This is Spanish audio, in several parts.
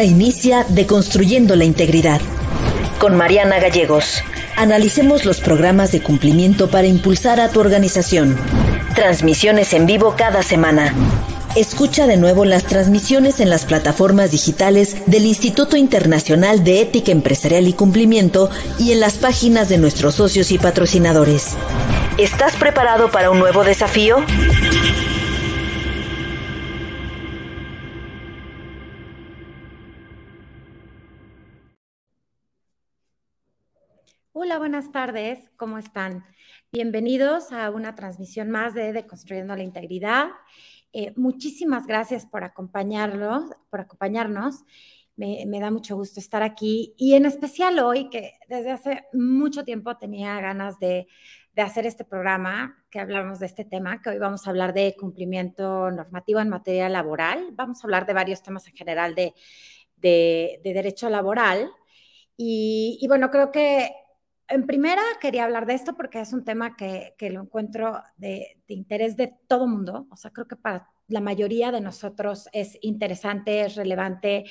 Ahora inicia Deconstruyendo la Integridad. Con Mariana Gallegos. Analicemos los programas de cumplimiento para impulsar a tu organización. Transmisiones en vivo cada semana. Escucha de nuevo las transmisiones en las plataformas digitales del Instituto Internacional de Ética Empresarial y Cumplimiento y en las páginas de nuestros socios y patrocinadores. ¿Estás preparado para un nuevo desafío? Buenas tardes, ¿cómo están? Bienvenidos a una transmisión más de Deconstruyendo la Integridad. Eh, muchísimas gracias por acompañarnos, por acompañarnos. Me, da mucho gusto estar aquí y en especial hoy, que desde hace mucho tiempo tenía ganas de, hacer este programa, que hablamos de este tema, que hoy vamos a hablar de cumplimiento normativo en materia laboral. Vamos a hablar de varios temas en general de, derecho laboral. y, bueno, creo que en primera quería hablar de esto porque es un tema que, lo encuentro de, interés de todo mundo. O sea, creo que para la mayoría de nosotros es interesante, es relevante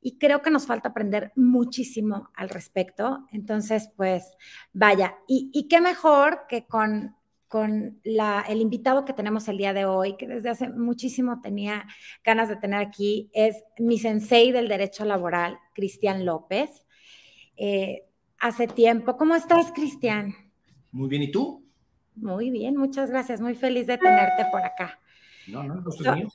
y creo que nos falta aprender muchísimo al respecto. Entonces, pues vaya, y, qué mejor que con, con el invitado que tenemos el día de hoy, que desde hace muchísimo tenía ganas de tener aquí, es mi sensei del derecho laboral, Cristian López. Eh, hace tiempo. ¿Cómo estás, Cristian? Muy bien, ¿y tú? Muy bien, muchas gracias. Muy feliz de tenerte por acá. No, no, no, mío.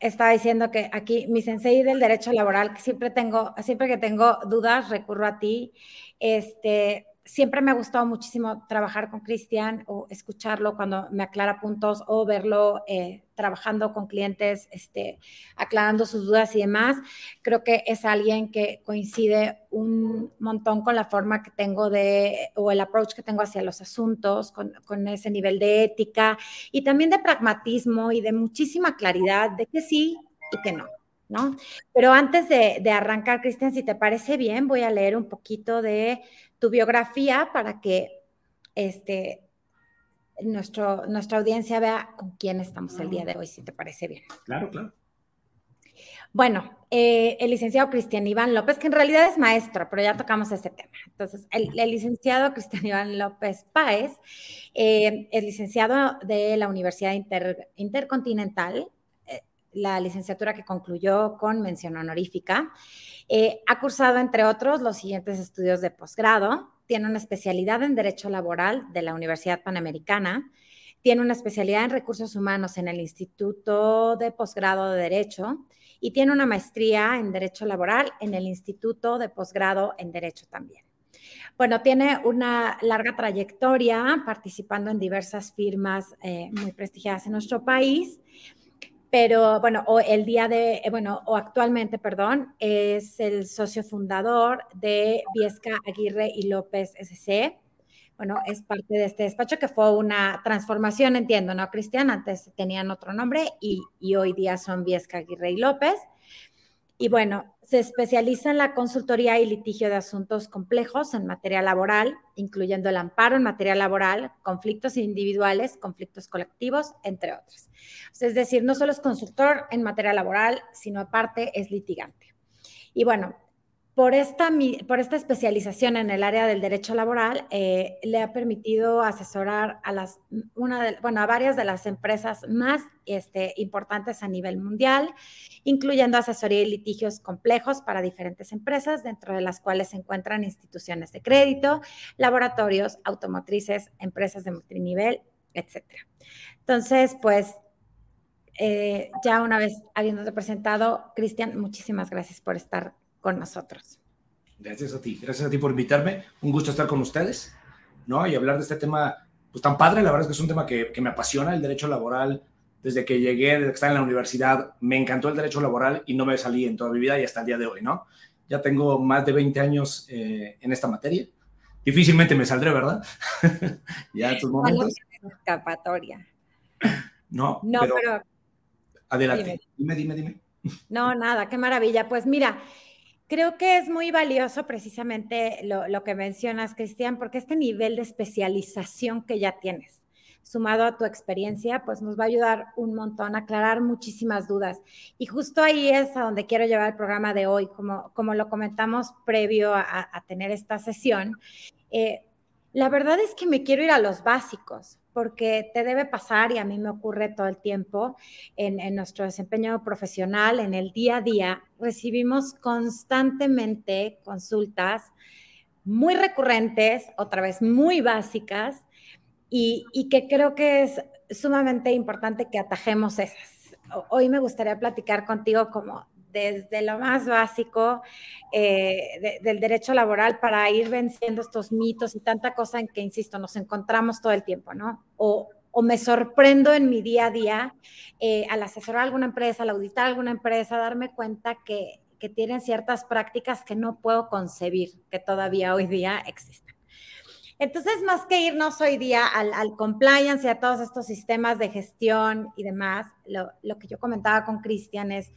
Estaba diciendo que aquí mi sensei del derecho laboral, que siempre tengo, siempre que tengo dudas, recurro a ti. Este, siempre me ha gustado muchísimo trabajar con Cristian o escucharlo cuando me aclara puntos o verlo eh, trabajando con clientes, este, aclarando sus dudas y demás. Creo que es alguien que coincide un montón con la forma que tengo de, o el approach que tengo hacia los asuntos, con, con ese nivel de ética y también de pragmatismo y de muchísima claridad de que sí y que no. ¿no? Pero antes de, de arrancar, Cristian, si te parece bien, voy a leer un poquito de tu biografía para que este, nuestro, nuestra audiencia vea con quién estamos el día de hoy, si te parece bien. Claro, claro. Bueno, eh, el licenciado Cristian Iván López, que en realidad es maestro, pero ya tocamos ese tema. Entonces, el, licenciado Cristian Iván López Páez eh, es licenciado de la Universidad Intercontinental, la licenciatura que concluyó con mención honorífica. Eh, ha cursado, entre otros, los siguientes estudios de posgrado. Tiene una especialidad en Derecho Laboral de la Universidad Panamericana. Tiene una especialidad en Recursos Humanos en el Instituto de Posgrado de Derecho y tiene una maestría en Derecho Laboral en el Instituto de Posgrado en Derecho también. Bueno, tiene una larga trayectoria participando en diversas firmas eh, muy prestigiadas en nuestro país pero bueno, o el día de, eh, bueno, o actualmente, perdón, es el socio fundador de Viesca Aguirre y López SC. Bueno, es parte de este despacho que fue una transformación, entiendo, ¿no, Cristian? Antes tenían otro nombre y, y hoy día son Viesca Aguirre y López. Y bueno, se especializa en la consultoría y litigio de asuntos complejos en materia laboral, incluyendo el amparo en materia laboral, conflictos individuales, conflictos colectivos, entre otros. Es decir, no solo es consultor en materia laboral, sino aparte es litigante. Y bueno, por esta, por esta especialización en el área del derecho laboral, eh, le ha permitido asesorar a, las, una de, bueno, a varias de las empresas más este, importantes a nivel mundial, incluyendo asesoría y litigios complejos para diferentes empresas, dentro de las cuales se encuentran instituciones de crédito, laboratorios, automotrices, empresas de multinivel, etc. Entonces, pues eh, ya una vez habiéndote presentado, Cristian, muchísimas gracias por estar con nosotros. Gracias a ti, gracias a ti por invitarme. Un gusto estar con ustedes, ¿no? Y hablar de este tema, pues tan padre, la verdad es que es un tema que, que me apasiona, el derecho laboral. Desde que llegué, desde que estaba en la universidad, me encantó el derecho laboral y no me salí en toda mi vida y hasta el día de hoy, ¿no? Ya tengo más de 20 años eh, en esta materia. Difícilmente me saldré, ¿verdad? ya estos momentos. escapatoria. No, no pero, Adelante, dime, dime, dime. No, nada, qué maravilla. Pues mira, Creo que es muy valioso precisamente lo, que mencionas, Cristian, porque este nivel de especialización que ya tienes. Sumado a tu experiencia, pues nos va a ayudar un montón a aclarar muchísimas dudas. Y justo ahí es a donde quiero llevar el programa de hoy, como, como lo comentamos previo a, tener esta sesión. Eh, la verdad es que me quiero ir a los básicos, porque te debe pasar, y a mí me ocurre todo el tiempo, en, nuestro desempeño profesional, en el día a día, recibimos constantemente consultas muy recurrentes, otra vez muy básicas, y, y que creo que es sumamente importante que atajemos esas. Hoy me gustaría platicar contigo como desde lo más básico eh, del derecho laboral para ir venciendo estos mitos y tanta cosa en que, insisto, nos encontramos todo el tiempo, ¿no? O, o me sorprendo en mi día a día eh, al asesorar alguna empresa, al auditar alguna empresa, darme cuenta que, que tienen ciertas prácticas que no puedo concebir que todavía hoy día existen. Entonces, más que irnos hoy día al, al, compliance y a todos estos sistemas de gestión y demás, lo, lo que yo comentaba con Cristian es,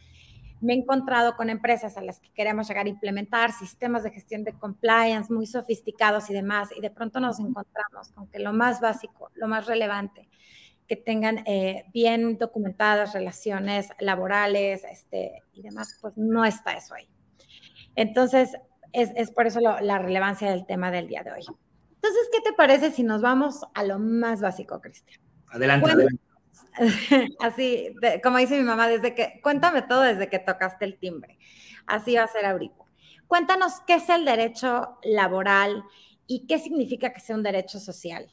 me he encontrado con empresas a las que queremos llegar a implementar sistemas de gestión de compliance muy sofisticados y demás, y de pronto nos encontramos con que lo más básico, lo más relevante, que tengan eh, bien documentadas relaciones laborales este, y demás, pues no está eso ahí. Entonces, es, es por eso lo, la relevancia del tema del día de hoy. Entonces, ¿qué te parece si nos vamos a lo más básico, Cristian? Adelante, adelante. Así, como dice mi mamá, desde que, cuéntame todo desde que tocaste el timbre. Así va a ser ahorita. Cuéntanos qué es el derecho laboral y qué significa que sea un derecho social.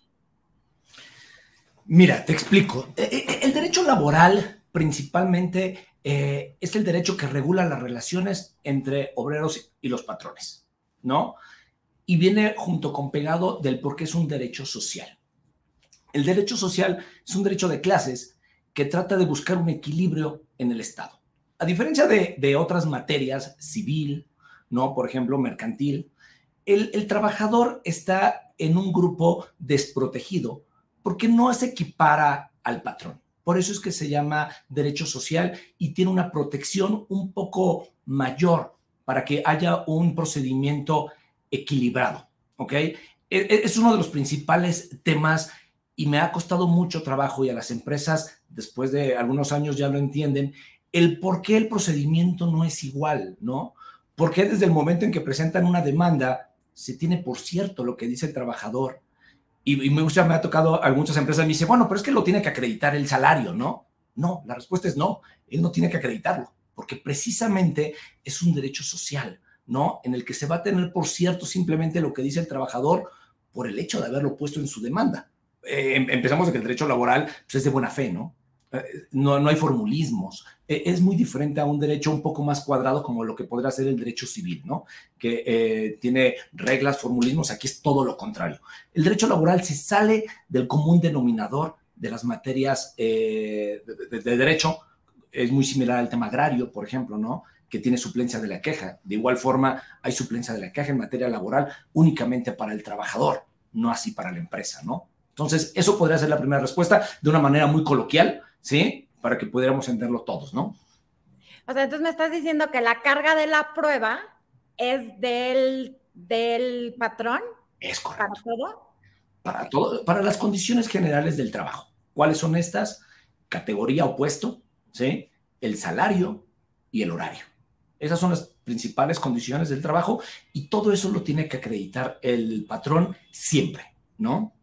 Mira, te explico. E, e, el derecho laboral principalmente eh, es el derecho que regula las relaciones entre obreros y los patrones, ¿no? Y viene junto con pegado del por qué es un derecho social. El derecho social es un derecho de clases que trata de buscar un equilibrio en el Estado. A diferencia de, otras materias, civil, ¿no? Por ejemplo, mercantil, el, trabajador está en un grupo desprotegido porque no se equipara al patrón. Por eso es que se llama derecho social y tiene una protección un poco mayor para que haya un procedimiento equilibrado, ¿ok? E, e, es uno de los principales temas y me ha costado mucho trabajo y a las empresas después de algunos años ya lo entienden, el por qué el procedimiento no es igual, ¿no? Porque desde el momento en que presentan una demanda se tiene por cierto lo que dice el trabajador. Y, me, gusta, me ha tocado a muchas empresas me dice, bueno, pero es que lo tiene que acreditar el salario, ¿no? No, la respuesta es no, él no tiene que acreditarlo, porque precisamente es un derecho social, ¿no? En el que se va a tener por cierto simplemente lo que dice el trabajador por el hecho de haberlo puesto en su demanda. Eh, em, empezamos de que el derecho laboral pues, es de buena fe, ¿no? Eh, no, no hay formulismos. E, es muy diferente a un derecho un poco más cuadrado como lo que podría ser el derecho civil, ¿no? Que eh, tiene reglas, formulismos. Aquí es todo lo contrario. El derecho laboral se sale del común denominador de las materias de, de, derecho. Es muy similar al tema agrario, por ejemplo, ¿no? Que tiene suplencia de la queja. De igual forma, hay suplencia de la queja en materia laboral únicamente para el trabajador, no así para la empresa, ¿no? Entonces, eso podría ser la primera respuesta de una manera muy coloquial, ¿sí? Para que pudiéramos entenderlo todos, ¿no? O sea, entonces me estás diciendo que la carga de la prueba es del, del patrón. Es correcto. ¿Para todo? Para todo, para las condiciones generales del trabajo. ¿Cuáles son estas? Categoría opuesto, ¿sí? El salario y el horario. Esas son las principales condiciones del trabajo y todo eso lo tiene que acreditar el patrón siempre, ¿no?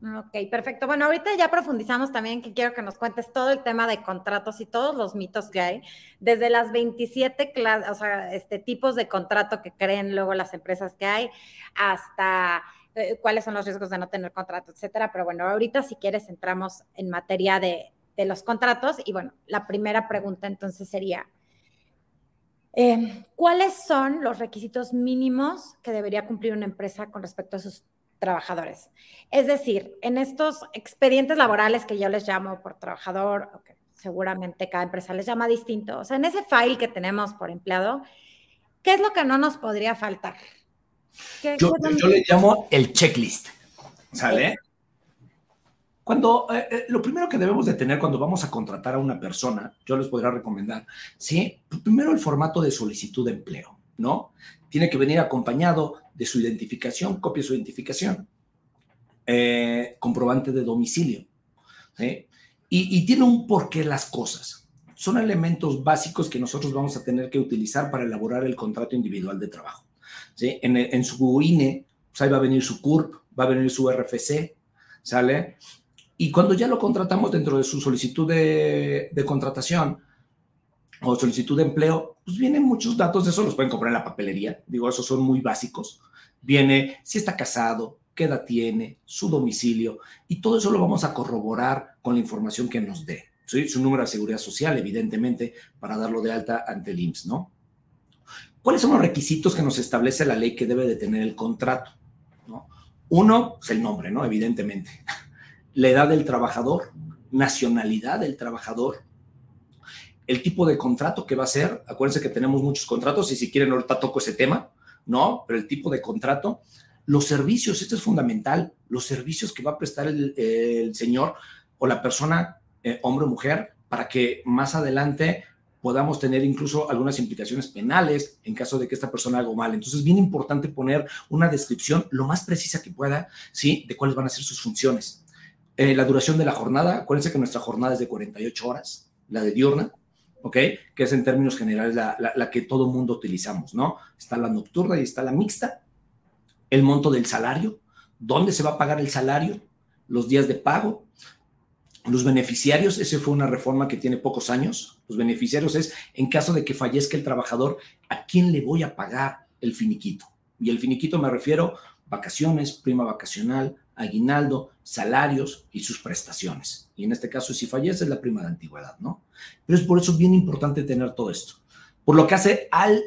Ok, perfecto. Bueno, ahorita ya profundizamos también que quiero que nos cuentes todo el tema de contratos y todos los mitos que hay, desde las 27 o sea, este, tipos de contrato que creen luego las empresas que hay, hasta eh, cuáles son los riesgos de no tener contrato, etcétera. Pero bueno, ahorita si quieres entramos en materia de, de los contratos y bueno, la primera pregunta entonces sería, eh, ¿cuáles son los requisitos mínimos que debería cumplir una empresa con respecto a sus trabajadores. Es decir, en estos expedientes laborales que yo les llamo por trabajador, seguramente cada empresa les llama distinto, o sea, en ese file que tenemos por empleado, ¿qué es lo que no nos podría faltar? Yo, le llamo el checklist, ¿sale? Cuando eh, eh, lo primero que debemos de tener cuando vamos a contratar a una persona, yo les podría recomendar, ¿sí? Primero el formato de solicitud de empleo, ¿no? Tiene que venir acompañado de su identificación, copia su identificación. eh, comprobante de domicilio. Y, y tiene un porqué las cosas. Son elementos básicos que nosotros vamos a tener que utilizar para elaborar el contrato individual de trabajo. ¿sí? En, en, su INE, pues ahí va a venir su CURP, va a venir su RFC, ¿sale? Y cuando ya lo contratamos dentro de su solicitud de, de contratación o solicitud de empleo, pues vienen muchos datos de eso, los pueden comprar en la papelería, digo, esos son muy básicos. Viene si está casado, qué edad tiene, su domicilio, y todo eso lo vamos a corroborar con la información que nos dé. ¿sí? Su número de seguridad social, evidentemente, para darlo de alta ante el IMSS, ¿no? ¿Cuáles son los requisitos que nos establece la ley que debe de tener el contrato? ¿no? Uno, es pues, el nombre, ¿no? Evidentemente. La edad del trabajador, nacionalidad del trabajador, el tipo de contrato que va a ser. Acuérdense que tenemos muchos contratos y si quieren ahorita toco ese tema, ¿no? Pero el tipo de contrato, los servicios, esto es fundamental, los servicios que va a prestar el, señor o la persona, eh, hombre o mujer, para que más adelante podamos tener incluso algunas implicaciones penales en caso de que esta persona haga mal. Entonces, es bien importante poner una descripción lo más precisa que pueda, ¿sí? De cuáles van a ser sus funciones. Eh, la duración de la jornada, acuérdense que nuestra jornada es de 48 horas, la de diurna, ¿ok? Que es en términos generales la, la que todo mundo utilizamos, ¿no? Está la nocturna y está la mixta. El monto del salario, dónde se va a pagar el salario, los días de pago, los beneficiarios, esa fue una reforma que tiene pocos años. Los beneficiarios es, en caso de que fallezca el trabajador, ¿a quién le voy a pagar el finiquito? Y el finiquito me refiero vacaciones, prima vacacional, aguinaldo, salarios y sus prestaciones. Y en este caso, si fallece, es la prima de antigüedad, ¿no? Pero es por eso bien importante tener todo esto. Por lo que hace al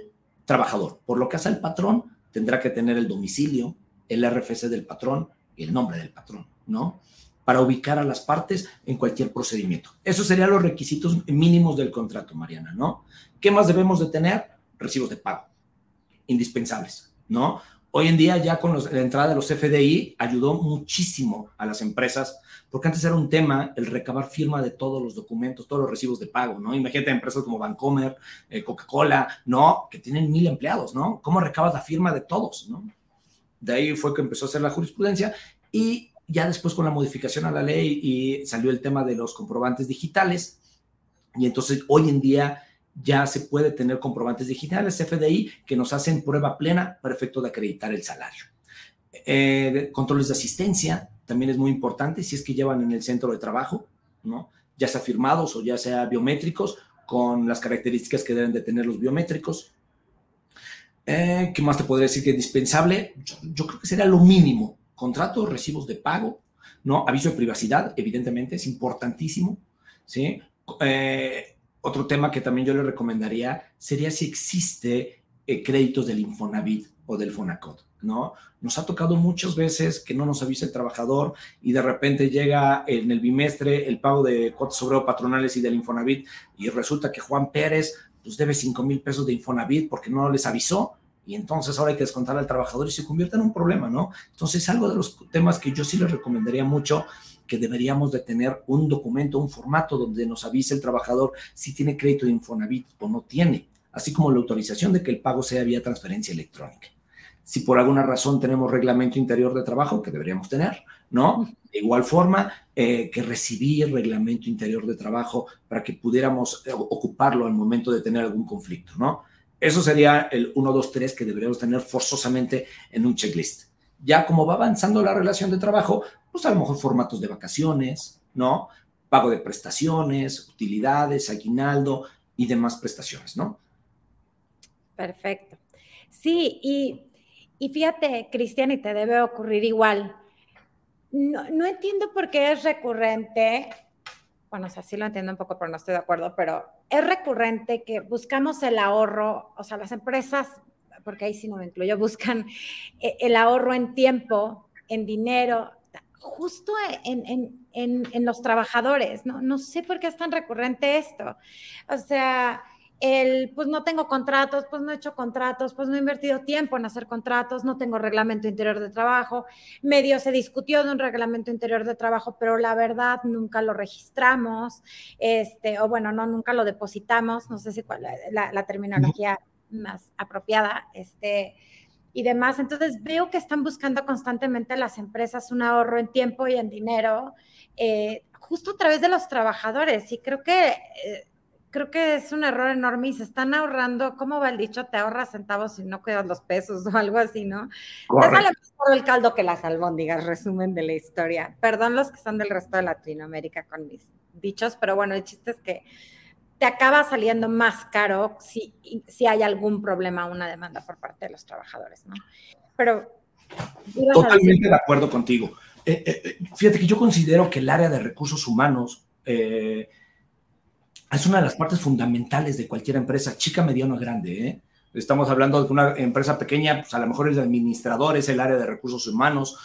trabajador, por lo que hace al patrón, tendrá que tener el domicilio, el RFC del patrón y el nombre del patrón, ¿no? para ubicar a las partes en cualquier procedimiento. Esos serían los requisitos mínimos del contrato, Mariana, ¿no? ¿Qué más debemos de tener? Recibos de pago, indispensables, ¿no? Hoy en día ya con la entrada de los FDI ayudó muchísimo a las empresas, porque antes era un tema el recabar firma de todos los documentos, todos los recibos de pago, ¿no? Imagínate empresas como Vancomer, eh, Coca-Cola, ¿no? Que tienen mil empleados, ¿no? ¿Cómo recabas la firma de todos, ¿no? De ahí fue que empezó a hacer la jurisprudencia y ya después con la modificación a la ley y salió el tema de los comprobantes digitales. Y entonces hoy en día ya se puede tener comprobantes digitales FDI que nos hacen prueba plena para efecto de acreditar el salario. Eh, controles de asistencia también es muy importante si es que llevan en el centro de trabajo, ¿no? ya sea firmados o ya sea biométricos, con las características que deben de tener los biométricos. Eh, ¿Qué más te podría decir que es indispensable? yo creo que sería lo mínimo contratos, recibos de pago, ¿no? Aviso de privacidad, evidentemente, es importantísimo, ¿sí? Eh, otro tema que también yo le recomendaría sería si existe eh, créditos del Infonavit o del Fonacot, ¿no? Nos ha tocado muchas veces que no nos avisa el trabajador y de repente llega en el bimestre el pago de cuotas sobre patronales y del Infonavit y resulta que Juan Pérez pues debe 5 mil pesos de Infonavit porque no les avisó y entonces ahora hay que descontar al trabajador y se convierte en un problema, ¿no? Entonces, algo de los temas que yo sí les recomendaría mucho, que deberíamos de tener un documento, un formato donde nos avise el trabajador si tiene crédito de Infonavit o no tiene, así como la autorización de que el pago sea vía transferencia electrónica. Si por alguna razón tenemos reglamento interior de trabajo, que deberíamos tener, ¿no? De igual forma, eh, que recibir reglamento interior de trabajo para que pudiéramos eh, ocuparlo al momento de tener algún conflicto, ¿no? Eso sería el 1, 2, 3 que deberíamos tener forzosamente en un checklist. Ya como va avanzando la relación de trabajo, pues a lo mejor formatos de vacaciones, ¿no? Pago de prestaciones, utilidades, aguinaldo y demás prestaciones, ¿no? Perfecto. Sí, y, y fíjate, Cristian, y te debe ocurrir igual. No, no entiendo por qué es recurrente bueno, o sea, sí lo entiendo un poco, pero no estoy de acuerdo, pero es recurrente que buscamos el ahorro, o sea, las empresas, porque ahí sí no me incluyo, buscan eh, el ahorro en tiempo, en dinero, justo en, en, los trabajadores, ¿no? Sé por qué es tan recurrente esto. O sea, el, pues no tengo contratos, pues no he hecho contratos, pues no he invertido tiempo en hacer contratos, no tengo reglamento interior de trabajo, medio se discutió de un reglamento interior de trabajo, pero la verdad nunca lo registramos, este, o bueno, no, nunca lo depositamos, no sé si la terminología más apropiada, este, y demás. Entonces veo que están buscando constantemente las empresas un ahorro en tiempo y en dinero, eh, justo a través de los trabajadores. Y creo que, eh, creo que es un error enorme y se están ahorrando, ¿cómo va el dicho? Te ahorras centavos y no cuidas los pesos o algo así, ¿no? Te sale más el caldo que las albóndigas, resumen de la historia. Perdón los que son del resto de Latinoamérica con mis dichos, pero bueno, el chiste es que te acaba saliendo más caro si, si hay algún problema, una demanda por parte de los trabajadores, ¿no? Pero... Totalmente de acuerdo contigo. Eh, eh, eh, fíjate que yo considero que el área de recursos humanos es una de las partes fundamentales de cualquier empresa, chica, mediana o grande. Estamos hablando de una empresa pequeña, pues a lo mejor el administrador es el área de recursos humanos,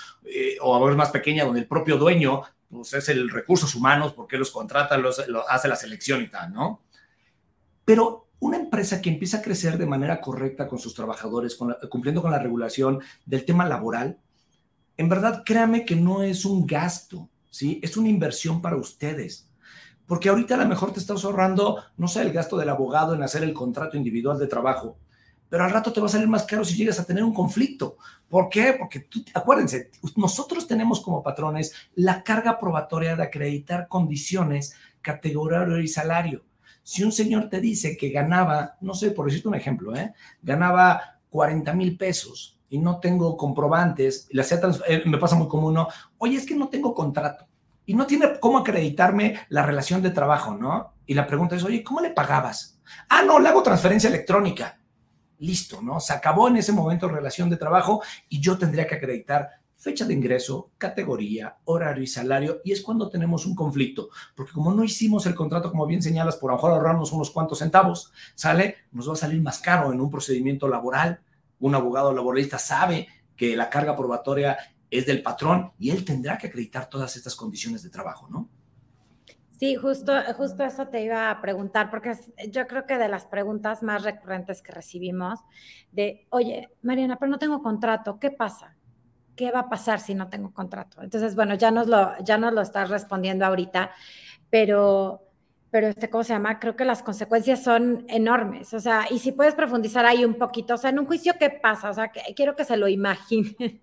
o a ver más pequeña, donde el propio dueño pues, es el recursos humanos, porque los contrata, los, hace la selección y tal, ¿no? Pero una empresa que empieza a crecer de manera correcta con sus trabajadores, cumpliendo con la regulación del tema laboral, en verdad créame que no es un gasto, ¿sí? Es una inversión para ustedes. Porque ahorita a lo mejor te estás ahorrando, no sé, el gasto del abogado en hacer el contrato individual de trabajo, pero al rato te va a salir más caro si llegas a tener un conflicto. ¿Por qué? Porque acuérdense, nosotros tenemos como patrones la carga probatoria de acreditar condiciones, categoría y salario. Si un señor te dice que ganaba, no sé, por decirte un ejemplo, ¿eh? ganaba 40 mil pesos y no tengo comprobantes, y la eh, me pasa muy común, ¿no? Oye, es que no tengo contrato y no tiene cómo acreditarme la relación de trabajo, ¿no? Y la pregunta es, oye, ¿cómo le pagabas? Ah, no, le hago transferencia electrónica. Listo, ¿no? Se acabó en ese momento relación de trabajo y yo tendría que acreditar fecha de ingreso, categoría, horario y salario, y es cuando tenemos un conflicto, porque como no hicimos el contrato, como bien señalas, por a lo mejor ahorrarnos unos cuantos centavos, sale, nos va a salir más caro en un procedimiento laboral. Un abogado laboralista sabe que la carga probatoria es del patrón y él tendrá que acreditar todas estas condiciones de trabajo, ¿no? Sí, justo, justo eso te iba a preguntar, porque yo creo que de las preguntas más recurrentes que recibimos, de, oye, Mariana, pero no tengo contrato, ¿qué pasa? ¿Qué va a pasar si no tengo contrato? Entonces, bueno, ya nos lo, ya nos lo estás respondiendo ahorita, pero, pero este, ¿cómo se llama? Creo que las consecuencias son enormes. O sea, y si puedes profundizar ahí un poquito, o sea, en un juicio, ¿qué pasa? O sea, que, quiero que se lo imaginen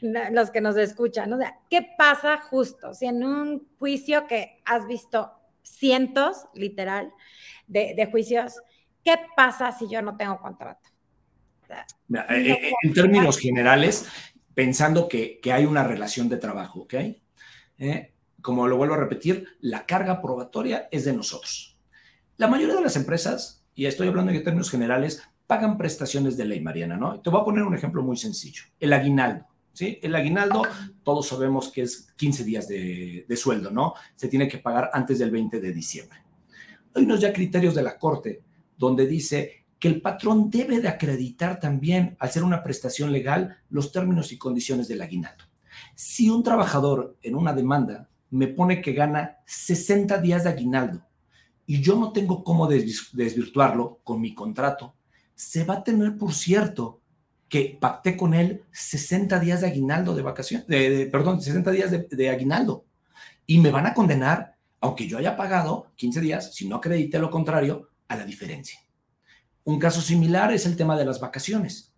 los que nos escuchan. O sea, ¿qué pasa justo si en un juicio que has visto cientos, literal, de, de juicios, ¿qué pasa si yo no tengo contrato? en términos generales, pensando que, hay una relación de trabajo, ¿ok? Eh, como lo vuelvo a repetir, la carga probatoria es de nosotros. La mayoría de las empresas, y estoy hablando en términos generales, pagan prestaciones de ley, Mariana, ¿no? Te voy a poner un ejemplo muy sencillo. El aguinaldo, ¿sí? El aguinaldo, todos sabemos que es 15 días de, de sueldo, ¿no? Se tiene que pagar antes del 20 de diciembre. Hay unos ya criterios de la Corte donde dice que el patrón debe de acreditar también, al ser una prestación legal, los términos y condiciones del aguinaldo. Si un trabajador en una demanda me pone que gana 60 días de aguinaldo y yo no tengo cómo desvirtuarlo con mi contrato, se va a tener por cierto que pacté con él 60 días de aguinaldo de vacación, de, perdón, 60 días de aguinaldo y me van a condenar, aunque yo haya pagado 15 días, si no acredité lo contrario, a la diferencia. Un caso similar es el tema de las vacaciones,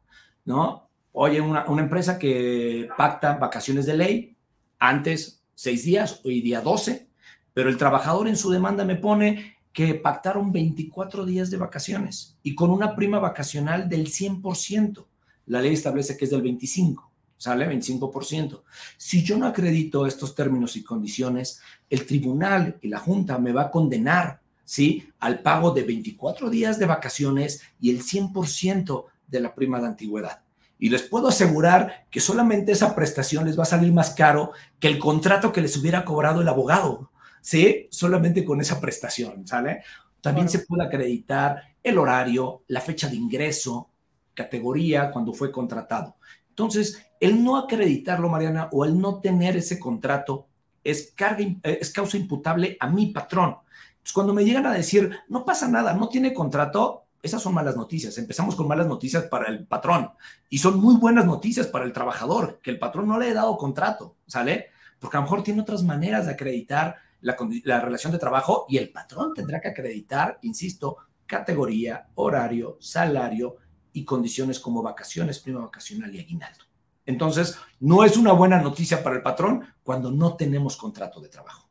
¿no? Oye, una, una empresa que pacta vacaciones de ley, antes seis días, hoy día 12, pero el trabajador en su demanda me pone que pactaron 24 días de vacaciones y con una prima vacacional del 100%. La ley establece que es del 25, ¿sale? 25%. Si yo no acredito estos términos y condiciones, el tribunal y la junta me va a condenar ¿sí? Al pago de 24 días de vacaciones y el 100% de la prima de antigüedad. Y les puedo asegurar que solamente esa prestación les va a salir más caro que el contrato que les hubiera cobrado el abogado, ¿sí? Solamente con esa prestación, ¿sale? También se puede acreditar el horario, la fecha de ingreso, categoría cuando fue contratado. Entonces, el no acreditarlo, Mariana, o el no tener ese contrato es, carga, es causa imputable a mi patrón. Pues, cuando me llegan a decir, no pasa nada, no tiene contrato, esas son malas noticias. Empezamos con malas noticias para el patrón y son muy buenas noticias para el trabajador, que el patrón no le ha dado contrato, ¿sale? Porque a lo mejor tiene otras maneras de acreditar la, la relación de trabajo y el patrón tendrá que acreditar, insisto, categoría, horario, salario y condiciones como vacaciones, prima vacacional y aguinaldo. Entonces, no es una buena noticia para el patrón cuando no tenemos contrato de trabajo.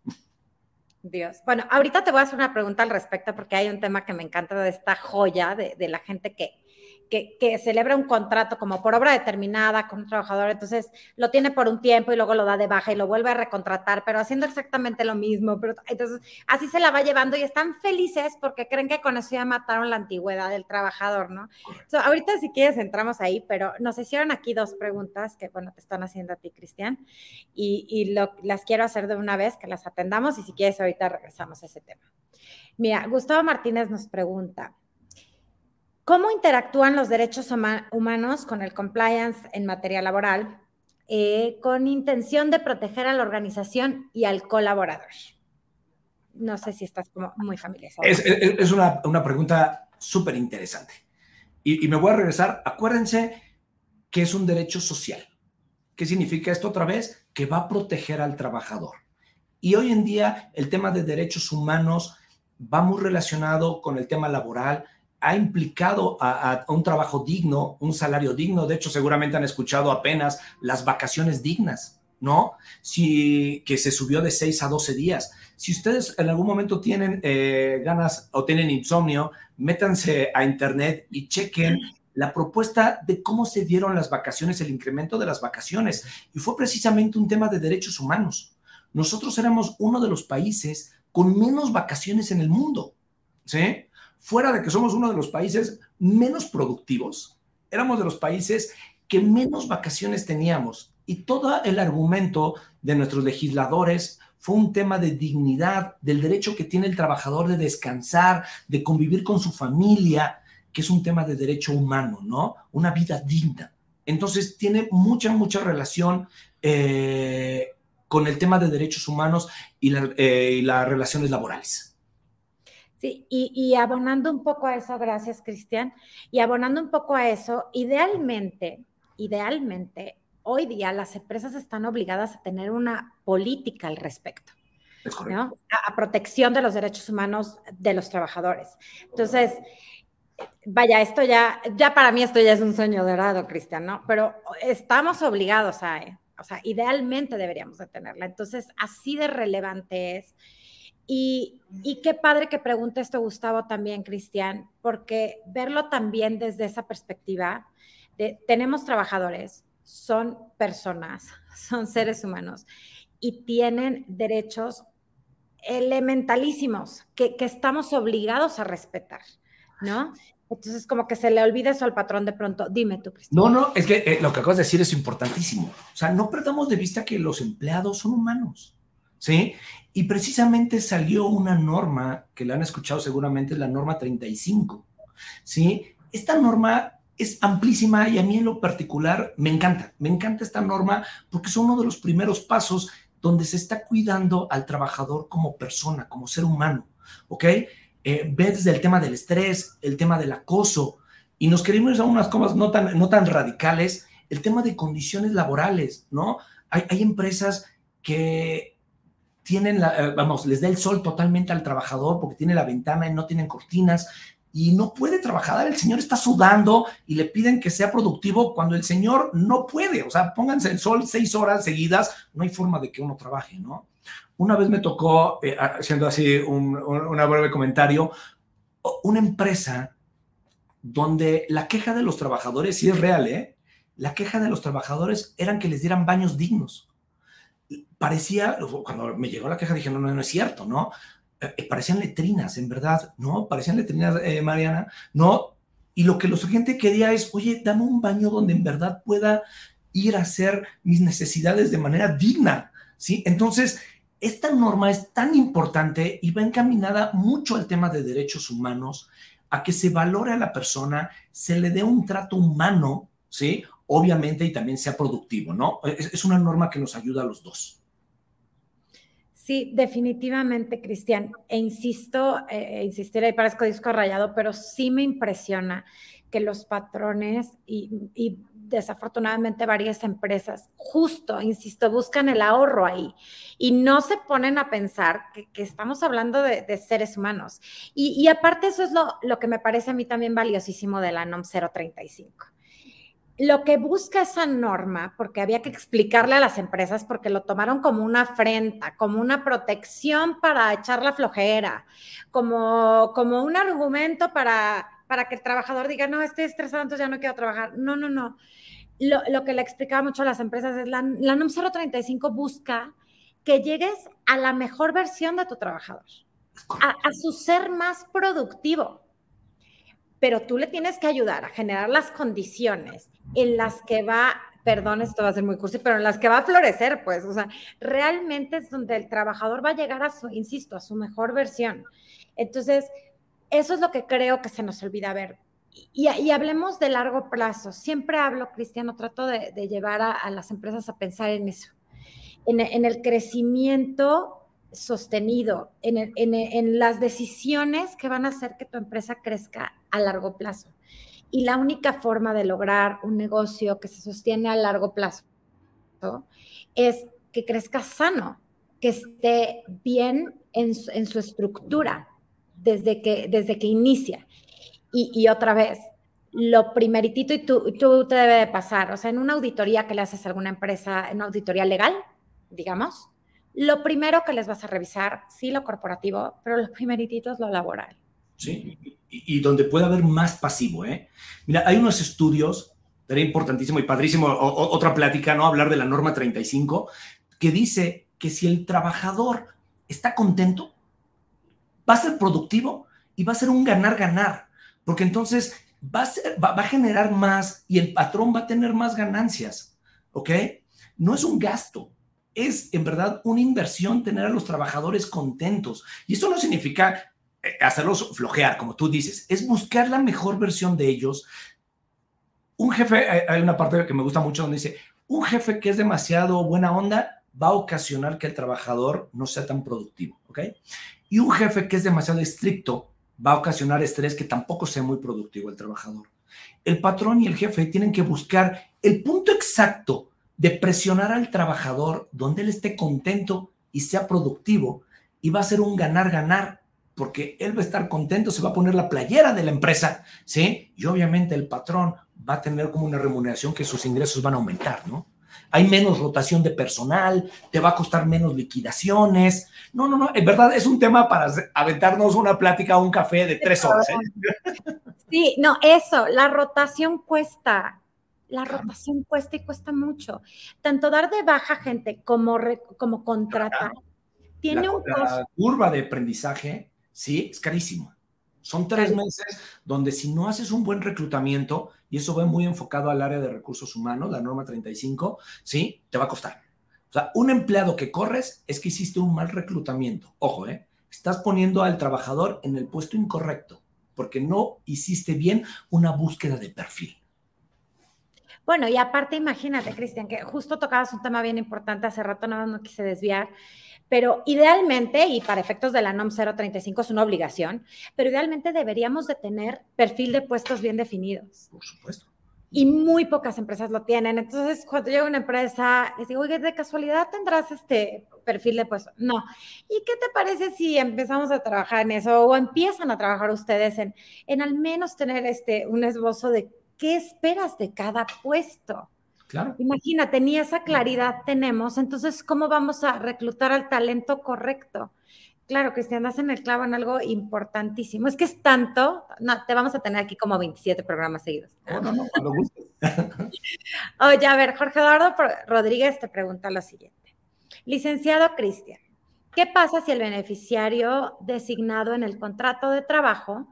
Dios. Bueno, ahorita te voy a hacer una pregunta al respecto porque hay un tema que me encanta de esta joya de, de la gente que, que, celebra un contrato como por obra determinada con un trabajador, entonces lo tiene por un tiempo y luego lo da de baja y lo vuelve a recontratar, pero haciendo exactamente lo mismo. Pero, entonces, así se la va llevando y están felices porque creen que con eso ya mataron la antigüedad del trabajador, ¿no? ahorita si quieres entramos ahí, pero nos hicieron aquí dos preguntas que, bueno, te están haciendo a ti, Cristian, y, y lo, las quiero hacer de una vez, que las atendamos y si quieres ahorita regresamos a ese tema. Mira, Gustavo Martínez nos pregunta, ¿Cómo interactúan los derechos humanos con el compliance en materia laboral eh, con intención de proteger a la organización y al colaborador? No sé si estás como muy familiarizado. Es, una, pregunta súper interesante. Y, y me voy a regresar. Acuérdense que es un derecho social. ¿Qué significa esto otra vez? Que va a proteger al trabajador. Y hoy en día el tema de derechos humanos va muy relacionado con el tema laboral, ha implicado a, un trabajo digno, un salario digno. De hecho, seguramente han escuchado apenas las vacaciones dignas, ¿no? Si, que se subió de 6 a 12 días. Si ustedes en algún momento tienen eh, ganas o tienen insomnio, métanse a internet y chequen la propuesta de cómo se dieron las vacaciones, el incremento de las vacaciones. Y fue precisamente un tema de derechos humanos. Nosotros éramos uno de los países con menos vacaciones en el mundo, ¿sí? Fuera de que somos uno de los países menos productivos, éramos de los países que menos vacaciones teníamos. Y todo el argumento de nuestros legisladores fue un tema de dignidad, del derecho que tiene el trabajador de descansar, de convivir con su familia, que es un tema de derecho humano, ¿no? Una vida digna. Entonces tiene mucha, mucha relación eh, con el tema de derechos humanos y, eh, y las relaciones laborales. Sí, y, abonando un poco a eso, gracias Cristian, y abonando un poco a eso, idealmente, idealmente, hoy día las empresas están obligadas a tener una política al respecto. ¿no? A, protección de los derechos humanos de los trabajadores. Entonces, vaya, esto ya, ya para mí esto ya es un sueño dorado, Cristian, ¿no? Pero estamos obligados a, ¿eh? o sea, idealmente deberíamos de tenerla. Entonces, así de relevante es. Y, qué padre que pregunte esto Gustavo también, Cristian, porque verlo también desde esa perspectiva, de, tenemos trabajadores, son personas, son seres humanos y tienen derechos elementalísimos que, estamos obligados a respetar, ¿no? Entonces, como que se le olvida eso al patrón de pronto. Dime tú, Cristian. No, no, es que eh, lo que acabas de decir es importantísimo. O sea, no perdamos de vista que los empleados son humanos, ¿sí? Y precisamente salió una norma, que la han escuchado seguramente, es la norma 35. ¿sí? Esta norma es amplísima y a mí en lo particular me encanta. Me encanta esta norma porque es uno de los primeros pasos donde se está cuidando al trabajador como persona, como ser humano. ¿Ok? Eh, ve desde el tema del estrés, el tema del acoso, y nos queremos a unas cosas no tan, no tan radicales, el tema de condiciones laborales, ¿no? Hay, hay empresas que tienen, la, eh, vamos, les da el sol totalmente al trabajador porque tiene la ventana y no tienen cortinas y no puede trabajar. El señor está sudando y le piden que sea productivo cuando el señor no puede. O sea, pónganse el sol seis horas seguidas, no hay forma de que uno trabaje, ¿no? Una vez me tocó, eh, haciendo así un, un breve comentario, una empresa donde la queja de los trabajadores, sí es real, ¿eh? La queja de los trabajadores eran que les dieran baños dignos parecía, cuando me llegó la queja dije, no, no, no es cierto, ¿no? Eh, eh, parecían letrinas, en verdad, ¿no? Parecían letrinas, eh, Mariana, ¿no? Y lo que la gente quería es, oye, dame un baño donde en verdad pueda ir a hacer mis necesidades de manera digna, ¿sí? Entonces, esta norma es tan importante y va encaminada mucho al tema de derechos humanos, a que se valore a la persona, se le dé un trato humano, ¿sí? Obviamente y también sea productivo, ¿no? Es, una norma que nos ayuda a los dos. Sí, definitivamente, Cristian. E insisto, eh, e insistir ahí parezco disco rayado, pero sí me impresiona que los patrones y, desafortunadamente varias empresas, justo, insisto, buscan el ahorro ahí y no se ponen a pensar que, estamos hablando de, seres humanos. Y, aparte eso es lo, lo que me parece a mí también valiosísimo de la NOM 035 lo que busca esa norma, porque había que explicarle a las empresas, porque lo tomaron como una afrenta, como una protección para echar la flojera, como, como un argumento para, para que el trabajador diga, no, estoy estresado, entonces ya no quiero trabajar. No, no, no. Lo, que le explicaba mucho a las empresas es la, la NOM 035 busca que llegues a la mejor versión de tu trabajador, a su ser más productivo pero tú le tienes que ayudar a generar las condiciones en las que va, perdón, esto va a ser muy cursi, pero en las que va a florecer, pues, o sea, realmente es donde el trabajador va a llegar a su, insisto, a su mejor versión. Entonces, eso es lo que creo que se nos olvida ver. Y, hablemos de largo plazo. Siempre hablo, Cristiano, trato de, llevar a, las empresas a pensar en eso, en, en el crecimiento sostenido en, las decisiones que van a hacer que tu empresa crezca a largo plazo. Y la única forma de lograr un negocio que se sostiene a largo plazo es que crezca sano, que esté bien en su, estructura desde que, desde que inicia. Y, otra vez, lo primeritito y tú, tú te debe de pasar, o sea, en una auditoría que le haces a alguna empresa, en una auditoría legal, digamos, lo primero que les vas a revisar, sí, lo corporativo, pero lo primeritito es lo laboral. Sí, y, donde puede haber más pasivo, ¿eh? Mira, hay unos estudios, sería importantísimo y padrísimo, otra plática, ¿no? Hablar de la norma 35, que dice que si el trabajador está contento, va a ser productivo y va a ser un ganar-ganar, porque entonces va va a generar más y el patrón va a tener más ganancias, ¿ok? No es un gasto, es en verdad una inversión tener a los trabajadores contentos. Y eso no significa eh, hacerlos flojear, como tú dices, es buscar la mejor versión de ellos. Un jefe, hay una parte que me gusta mucho donde dice, un jefe que es demasiado buena onda va a ocasionar que el trabajador no sea tan productivo, ¿ok? Y un jefe que es demasiado estricto va a ocasionar estrés que tampoco sea muy productivo el trabajador. El patrón y el jefe tienen que buscar el punto exacto de presionar al trabajador donde él esté contento y sea productivo y va a ser un ganar-ganar porque él va a estar contento, se va a poner la playera de la empresa, ¿sí? Y obviamente el patrón va a tener como una remuneración que sus ingresos van a aumentar, ¿no? Hay menos rotación de personal, te va a costar menos liquidaciones. No, no, no, en verdad es un tema para aventarnos una plática o un café de tres horas. ¿eh? Sí, no, eso, la rotación cuesta la rotación cuesta y cuesta mucho. Tanto dar de baja gente como, como contratar tiene un costo. La curva de aprendizaje, sí, es carísimo. Son tres meses donde si no haces un buen reclutamiento, y eso va muy enfocado al área de recursos humanos, la norma 35, sí, te va a costar. O sea, un empleado que corres es que hiciste un mal reclutamiento. Ojo, ¿eh? Estás poniendo al trabajador en el puesto incorrecto porque no hiciste bien una búsqueda de perfil. Bueno, y aparte, imagínate, Cristian, que justo tocabas un tema bien importante hace rato, no, no quise desviar, pero idealmente, y para efectos de la NOM 035 es una obligación, pero idealmente deberíamos de tener perfil de puestos bien definidos. Por supuesto. Y muy pocas empresas lo tienen. Entonces, cuando llega una empresa, les digo, oye, de casualidad tendrás este perfil de puesto. No. ¿Y qué te parece si empezamos a trabajar en eso o empiezan a trabajar ustedes en, en al menos tener este, un esbozo de ¿qué esperas de cada puesto? Claro. Imagínate, ni esa claridad tenemos, entonces, ¿cómo vamos a reclutar al talento correcto? Claro, Cristian, das en el clavo en algo importantísimo. Es que es tanto, no, te vamos a tener aquí como 27 programas seguidos. No, no, no, cuando guste. Oye, a ver, Jorge Eduardo Rodríguez te pregunta lo siguiente. Licenciado Cristian, ¿qué pasa si el beneficiario designado en el contrato de trabajo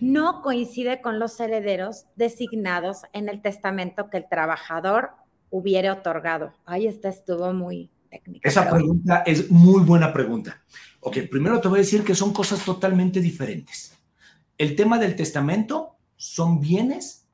no coincide con los herederos designados en el testamento que el trabajador hubiera otorgado. Ahí está, estuvo muy técnico. Esa pregunta es muy buena pregunta. Ok, primero te voy a decir que son cosas totalmente diferentes. El tema del testamento son bienes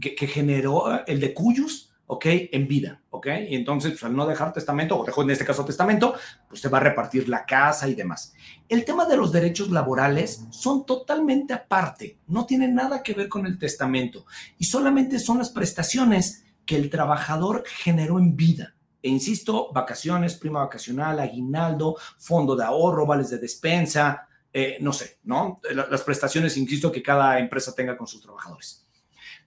que, que generó el de cuyos ¿ok? En vida, ¿ok? Y entonces, pues, al no dejar testamento, o dejó en este caso testamento, pues se va a repartir la casa y demás. El tema de los derechos laborales son totalmente aparte, no tienen nada que ver con el testamento y solamente son las prestaciones que el trabajador generó en vida. E insisto, vacaciones, prima vacacional, aguinaldo, fondo de ahorro, vales de despensa, eh, no sé, ¿no? Las prestaciones, insisto, que cada empresa tenga con sus trabajadores.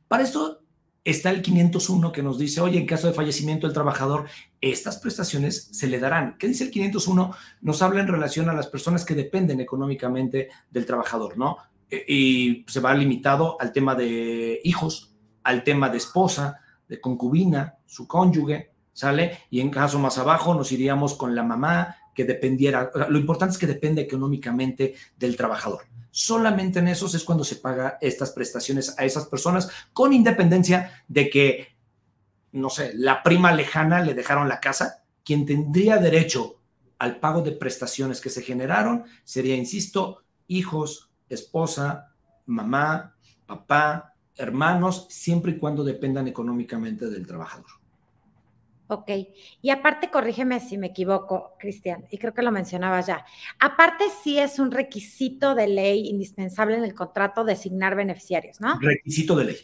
Para esto está el 501 que nos dice, oye, en caso de fallecimiento del trabajador, estas prestaciones se le darán. ¿Qué dice el 501? Nos habla en relación a las personas que dependen económicamente del trabajador, ¿no? Eh, y se va limitado al tema de hijos, al tema de esposa, de concubina, su cónyuge, ¿sale? Y en caso más abajo nos iríamos con la mamá que dependiera. Lo importante es que depende económicamente del trabajador. Solamente en esos es cuando se paga estas prestaciones a esas personas, con independencia de que, no sé, la prima lejana le dejaron la casa. Quien tendría derecho al pago de prestaciones que se generaron sería, insisto, hijos, esposa, mamá, papá, hermanos, siempre y cuando dependan económicamente del trabajador. Ok, y aparte, corrígeme si me equivoco, Cristian, y creo que lo mencionaba ya. Aparte, sí es un requisito de ley indispensable en el contrato designar beneficiarios, ¿no? Requisito de ley.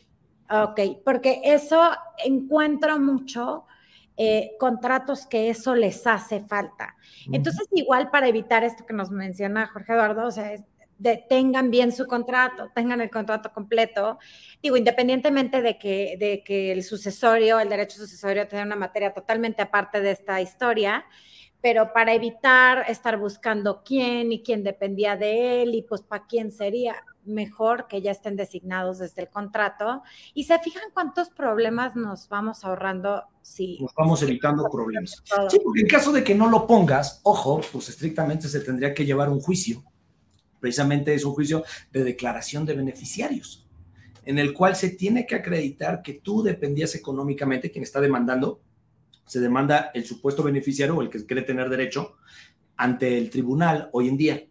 Ok, porque eso encuentro mucho eh, contratos que eso les hace falta. Entonces, igual para evitar esto que nos menciona Jorge Eduardo, o sea, es, tengan bien su contrato, tengan el contrato completo. Digo, independientemente de que, de que el sucesorio, el derecho sucesorio, tenga una materia totalmente aparte de esta historia, pero para evitar estar buscando quién y quién dependía de él y pues para quién sería mejor que ya estén designados desde el contrato y se fijan cuántos problemas nos vamos ahorrando si nos vamos evitando problemas. Sí, porque en caso de que no lo pongas, ojo, pues estrictamente se tendría que llevar un juicio precisamente es un juicio de declaración de beneficiarios, en el cual se tiene que acreditar que tú dependías económicamente, quien está demandando, se demanda el supuesto beneficiario o el que quiere tener derecho ante el tribunal hoy en día.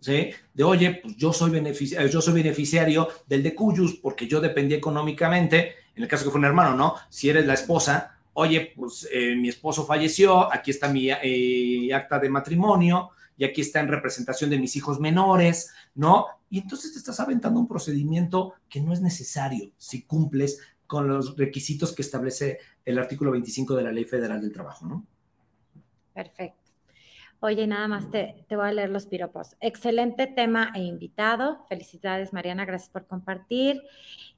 ¿Sí? De oye, pues yo soy, beneficiario, yo soy beneficiario del de Cuyus porque yo dependía económicamente, en el caso que fue un hermano, ¿no? Si eres la esposa, oye, pues eh, mi esposo falleció, aquí está mi eh, acta de matrimonio, y aquí está en representación de mis hijos menores, ¿no? Y entonces te estás aventando un procedimiento que no es necesario si cumples con los requisitos que establece el artículo 25 de la Ley Federal del Trabajo, ¿no? Perfecto. Oye, nada más te, voy a leer los piropos. Excelente tema e invitado. Felicidades, Mariana, gracias por compartir.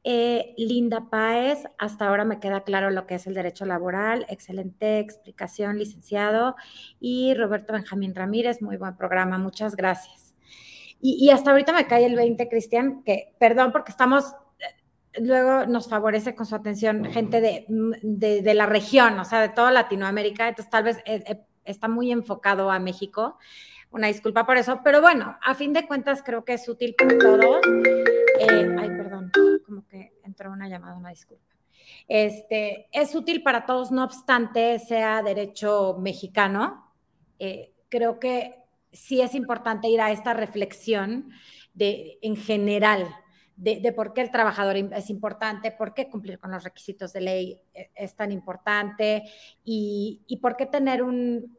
Eh, Linda Páez, hasta ahora me queda claro lo que es el derecho laboral. Excelente explicación, licenciado. Y Roberto Benjamín Ramírez, muy buen programa, muchas gracias. Y, hasta ahorita me cae el 20, Cristian, que perdón porque estamos eh, luego nos favorece con su atención gente de, de, la región, o sea, de toda Latinoamérica, entonces tal vez eh, está muy enfocado a México. Una disculpa por eso, pero bueno, a fin de cuentas creo que es útil para todos. Eh, ay, perdón, como que entró una llamada, una disculpa. Este, es útil para todos, no obstante sea derecho mexicano. Eh, creo que sí es importante ir a esta reflexión de, en general de, por qué el trabajador es importante, por qué cumplir con los requisitos de ley eh, es tan importante y, y por qué tener un,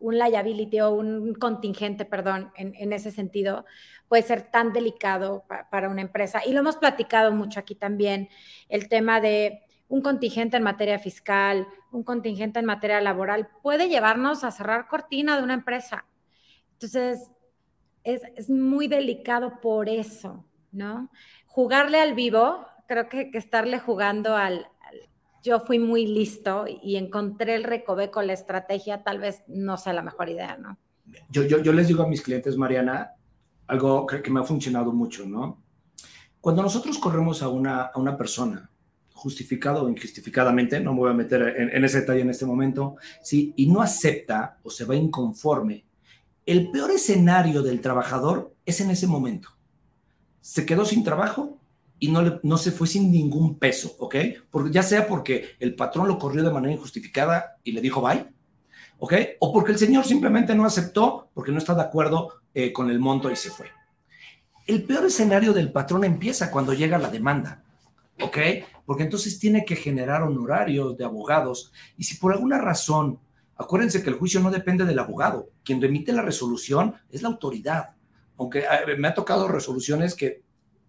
un liability o un contingente, perdón, en, ese sentido, puede ser tan delicado para una empresa. Y lo hemos platicado mucho aquí también, el tema de un contingente en materia fiscal, un contingente en materia laboral, puede llevarnos a cerrar cortina de una empresa. Entonces, es, muy delicado por eso, ¿no? Jugarle al vivo, creo que, estarle jugando al, yo fui muy listo y encontré el recoveco, la estrategia, tal vez no sea la mejor idea, ¿no? Yo, les digo a mis clientes, Mariana, algo que, que, me ha funcionado mucho, ¿no? Cuando nosotros corremos a una, a una persona, justificado o injustificadamente, no me voy a meter en, en ese detalle en este momento, ¿sí? y no acepta o se va inconforme, el peor escenario del trabajador es en ese momento. Se quedó sin trabajo, y no, no se fue sin ningún peso, ¿ok? Porque, ya sea porque el patrón lo corrió de manera injustificada y le dijo bye, ¿ok? O porque el señor simplemente no aceptó porque no está de acuerdo eh, con el monto y se fue. El peor escenario del patrón empieza cuando llega la demanda, ¿ok? Porque entonces tiene que generar honorarios de abogados y si por alguna razón, acuérdense que el juicio no depende del abogado, quien remite la resolución es la autoridad. Aunque me ha tocado resoluciones que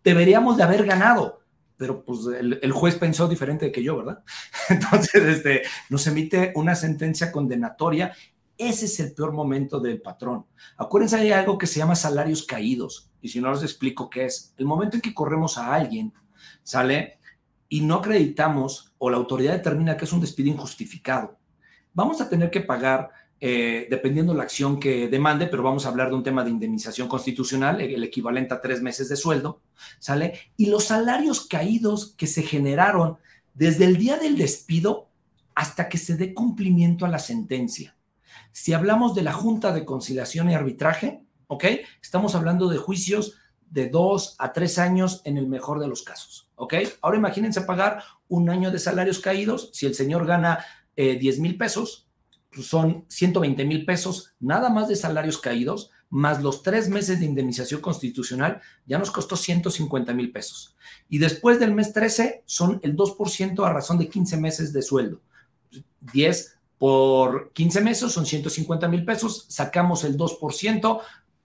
deberíamos de haber ganado. pero pues el, juez pensó diferente que yo, ¿verdad? Entonces, este, nos emite una sentencia condenatoria. Ese es el peor momento del patrón. Acuérdense, hay algo que se llama salarios caídos. Y si no les explico qué es, el momento en que corremos a alguien, ¿sale? Y no acreditamos o la autoridad determina que es un despido injustificado, vamos a tener que pagar eh, dependiendo la acción que demande, pero vamos a hablar de un tema de indemnización constitucional, el equivalente a tres meses de sueldo, ¿sale? Y los salarios caídos que se generaron desde el día del despido hasta que se dé cumplimiento a la sentencia. Si hablamos de la Junta de Conciliación y Arbitraje, ¿ok? Estamos hablando de juicios de dos a tres años en el mejor de los casos, ¿ok? Ahora imagínense pagar un año de salarios caídos, si el señor gana eh, 10 mil pesos, son 120 mil pesos nada más de salarios caídos, más los tres meses de indemnización constitucional, ya nos costó 150 mil pesos. Y después del mes 13 son el 2% a razón de 15 meses de sueldo. 10 por 15 meses son 150 mil pesos, sacamos el 2%,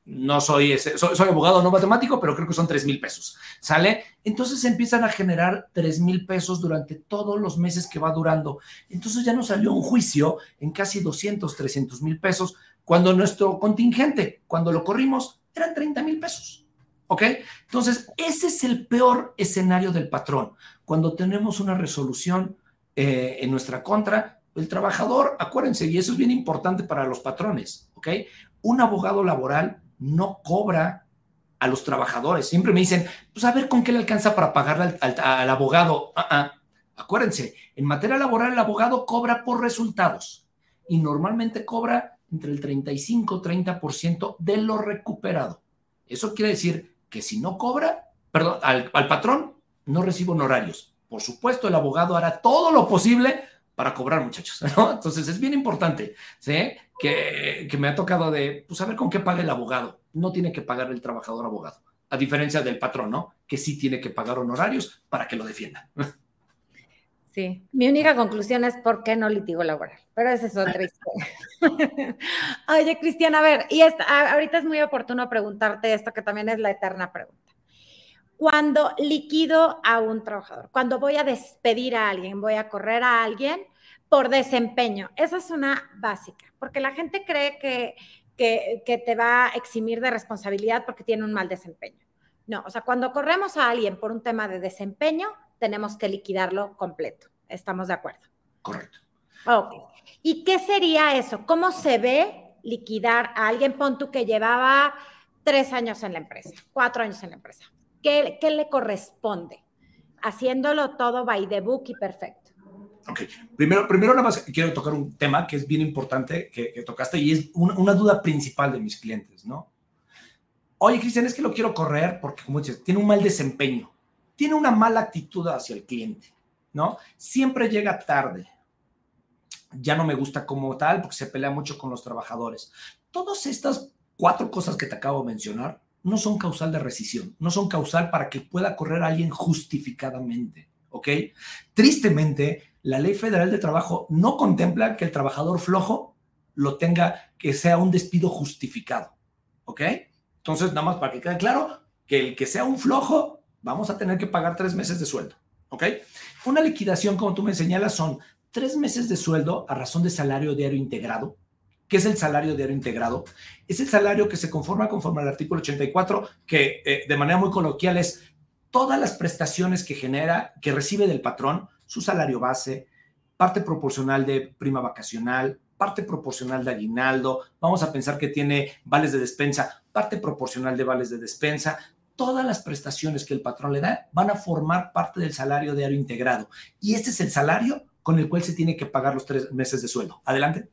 no soy, ese, soy, abogado no matemático, pero creo que son 3 mil pesos, ¿sale? Entonces empiezan a generar 3 mil pesos durante todos los meses que va durando. Entonces ya nos salió un juicio en casi 200, 300 mil pesos, cuando nuestro contingente, cuando lo corrimos, eran 30 mil pesos, ¿ok? Entonces, ese es el peor escenario del patrón, cuando tenemos una resolución eh, en nuestra contra, el trabajador, acuérdense, y eso es bien importante para los patrones, ¿ok? Un abogado laboral no cobra a los trabajadores. Siempre me dicen, pues a ver con qué le alcanza para pagarle al, abogado. Ah. Acuérdense, en materia laboral el abogado cobra por resultados y normalmente cobra entre el 35 30% de lo recuperado. Eso quiere decir que si no cobra, perdón, al, al patrón no recibe honorarios. Por supuesto, el abogado hará todo lo posible para cobrar, muchachos, ¿no? Entonces es bien importante, ¿sí? Que, me ha tocado de, pues, saber con qué paga el abogado. No tiene que pagar el trabajador abogado, a diferencia del patrón, ¿no? Que sí tiene que pagar honorarios para que lo defienda. Sí, mi única conclusión es por qué no litigo laboral, pero esa es otra historia. Oye, Cristian, a ver, y esta, ahorita es muy oportuno preguntarte esto, que también es la eterna pregunta cuando liquido a un trabajador, cuando voy a despedir a alguien, voy a correr a alguien por desempeño. Esa es una básica, porque la gente cree que, que, te va a eximir de responsabilidad porque tiene un mal desempeño. No, o sea, cuando corremos a alguien por un tema de desempeño, tenemos que liquidarlo completo. ¿Estamos de acuerdo? Correcto. Ok. ¿Y qué sería eso? ¿Cómo se ve liquidar a alguien? Pon tú que llevaba tres años en la empresa, cuatro años en la empresa. ¿Qué, le corresponde? Haciéndolo todo by the book y perfecto. Ok, primero, primero nada más quiero tocar un tema que es bien importante que, tocaste y es una, duda principal de mis clientes, ¿no? Oye, Cristian, es que lo quiero correr porque, como dices, tiene un mal desempeño, tiene una mala actitud hacia el cliente, ¿no? Siempre llega tarde. Ya no me gusta como tal porque se pelea mucho con los trabajadores. Todas estas cuatro cosas que te acabo de mencionar no son causal de rescisión, no son causal para que pueda correr a alguien justificadamente, ¿ok? Tristemente, la ley federal de trabajo no contempla que el trabajador flojo lo tenga, que sea un despido justificado, ¿ok? Entonces, nada más para que quede claro, que el que sea un flojo, vamos a tener que pagar tres meses de sueldo, ¿ok? Una liquidación, como tú me señalas, son tres meses de sueldo a razón de salario diario integrado, ¿Qué es el salario diario integrado? Es el salario que se conforma conforme al artículo 84, que eh, de manera muy coloquial es todas las prestaciones que genera, que recibe del patrón, su salario base, parte proporcional de prima vacacional, parte proporcional de aguinaldo, vamos a pensar que tiene vales de despensa, parte proporcional de vales de despensa, todas las prestaciones que el patrón le da van a formar parte del salario diario integrado. Y este es el salario con el cual se tiene que pagar los tres meses de sueldo. Adelante.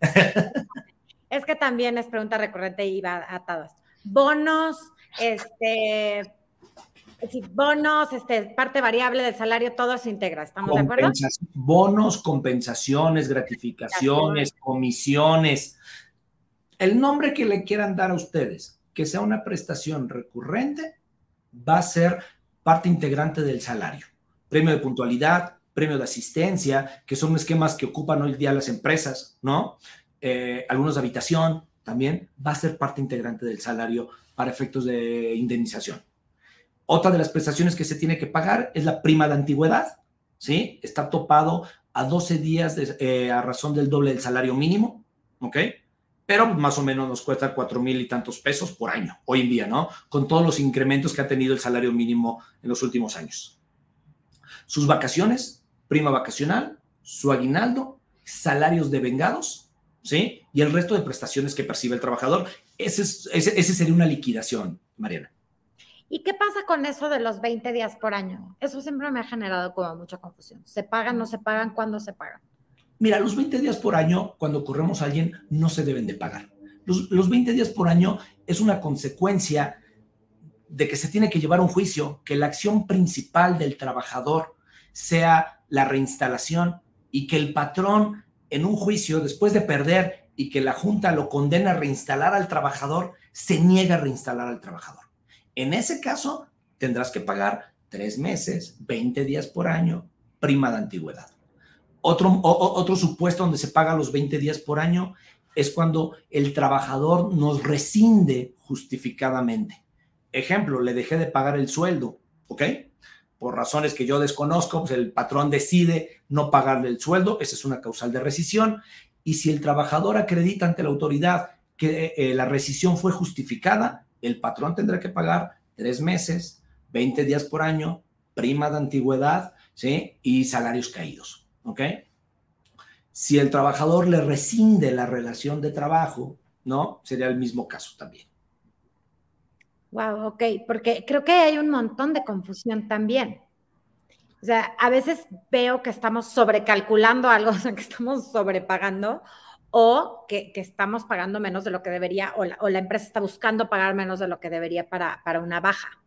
Es que también es pregunta recurrente y va atado a esto. Bonos, este, bonos, este, parte variable del salario, todo se integra. ¿Estamos de acuerdo? Bonos, compensaciones, gratificaciones, comisiones. El nombre que le quieran dar a ustedes, que sea una prestación recurrente, va a ser parte integrante del salario. Premio de puntualidad, premio de asistencia, que son esquemas que ocupan hoy día las empresas, ¿no? Eh, algunos de habitación también, va a ser parte integrante del salario para efectos de indemnización. Otra de las prestaciones que se tiene que pagar es la prima de antigüedad, ¿sí? Está topado a 12 días eh, a razón del doble del salario mínimo, ¿ok? Pero más o menos nos cuesta cuatro mil y tantos pesos por año, hoy en día, ¿no? Con todos los incrementos que ha tenido el salario mínimo en los últimos años. Sus vacaciones, prima vacacional, su aguinaldo, salarios de vengados, ¿sí? Y el resto de prestaciones que percibe el trabajador. Ese, ese sería una liquidación, Mariana. ¿Y qué pasa con eso de los 20 días por año? Eso siempre me ha generado como mucha confusión. ¿Se pagan, no se pagan? ¿Cuándo se pagan? Mira, los 20 días por año, cuando corremos a alguien, no se deben de pagar. Los, los 20 días por año es una consecuencia de que se tiene que llevar un juicio, que la acción principal del trabajador sea la reinstalación y que el patrón en un juicio, después de perder y que la Junta lo condena a reinstalar al trabajador, se niega a reinstalar al trabajador. En ese caso, tendrás que pagar tres meses, 20 días por año, prima de antigüedad. Otro, otro supuesto donde se paga los 20 días por año es cuando el trabajador nos rescinde justificadamente. Ejemplo, le dejé de pagar el sueldo, ¿ok? Por razones que yo desconozco, pues el patrón decide no pagarle el sueldo, esa es una causal de rescisión. Y si el trabajador acredita ante la autoridad que eh, la rescisión fue justificada, el patrón tendrá que pagar tres meses, 20 días por año, prima de antigüedad, ¿sí? Y salarios caídos, ¿ok? Si el trabajador le rescinde la relación de trabajo, ¿no? Sería el mismo caso también. Wow, ok, porque creo que hay un montón de confusión también. O sea, a veces veo que estamos sobrecalculando algo, o sea, que estamos sobrepagando, o que, estamos pagando menos de lo que debería, o la, empresa está buscando pagar menos de lo que debería para, para una baja.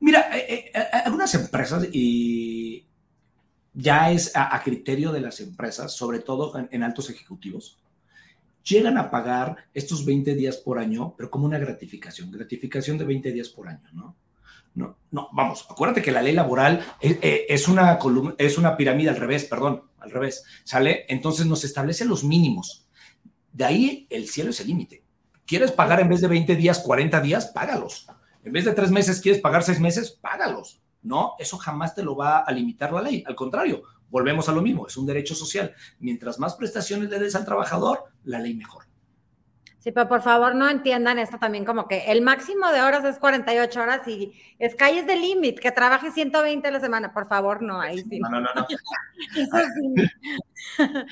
Mira, eh, eh, algunas empresas, y ya es a, criterio de las empresas, sobre todo en, altos ejecutivos, llegan a pagar estos 20 días por año, pero como una gratificación, gratificación de 20 días por año, ¿no? No, no, vamos, acuérdate que la ley laboral eh, es, una columna, es una pirámide al revés, perdón, al revés, ¿sale? Entonces nos establece los mínimos. De ahí el cielo es el límite. ¿Quieres pagar en vez de 20 días, 40 días? Págalos. En vez de tres meses, ¿quieres pagar seis meses? Págalos. No, eso jamás te lo va a limitar la ley. Al contrario, volvemos a lo mismo, es un derecho social. Mientras más prestaciones le des al trabajador, la ley mejor. Sí, pero por favor no entiendan esto también como que el máximo de horas es 48 horas y es de límite, que trabaje 120 a la semana. Por favor, no, ahí sí. No, no, no.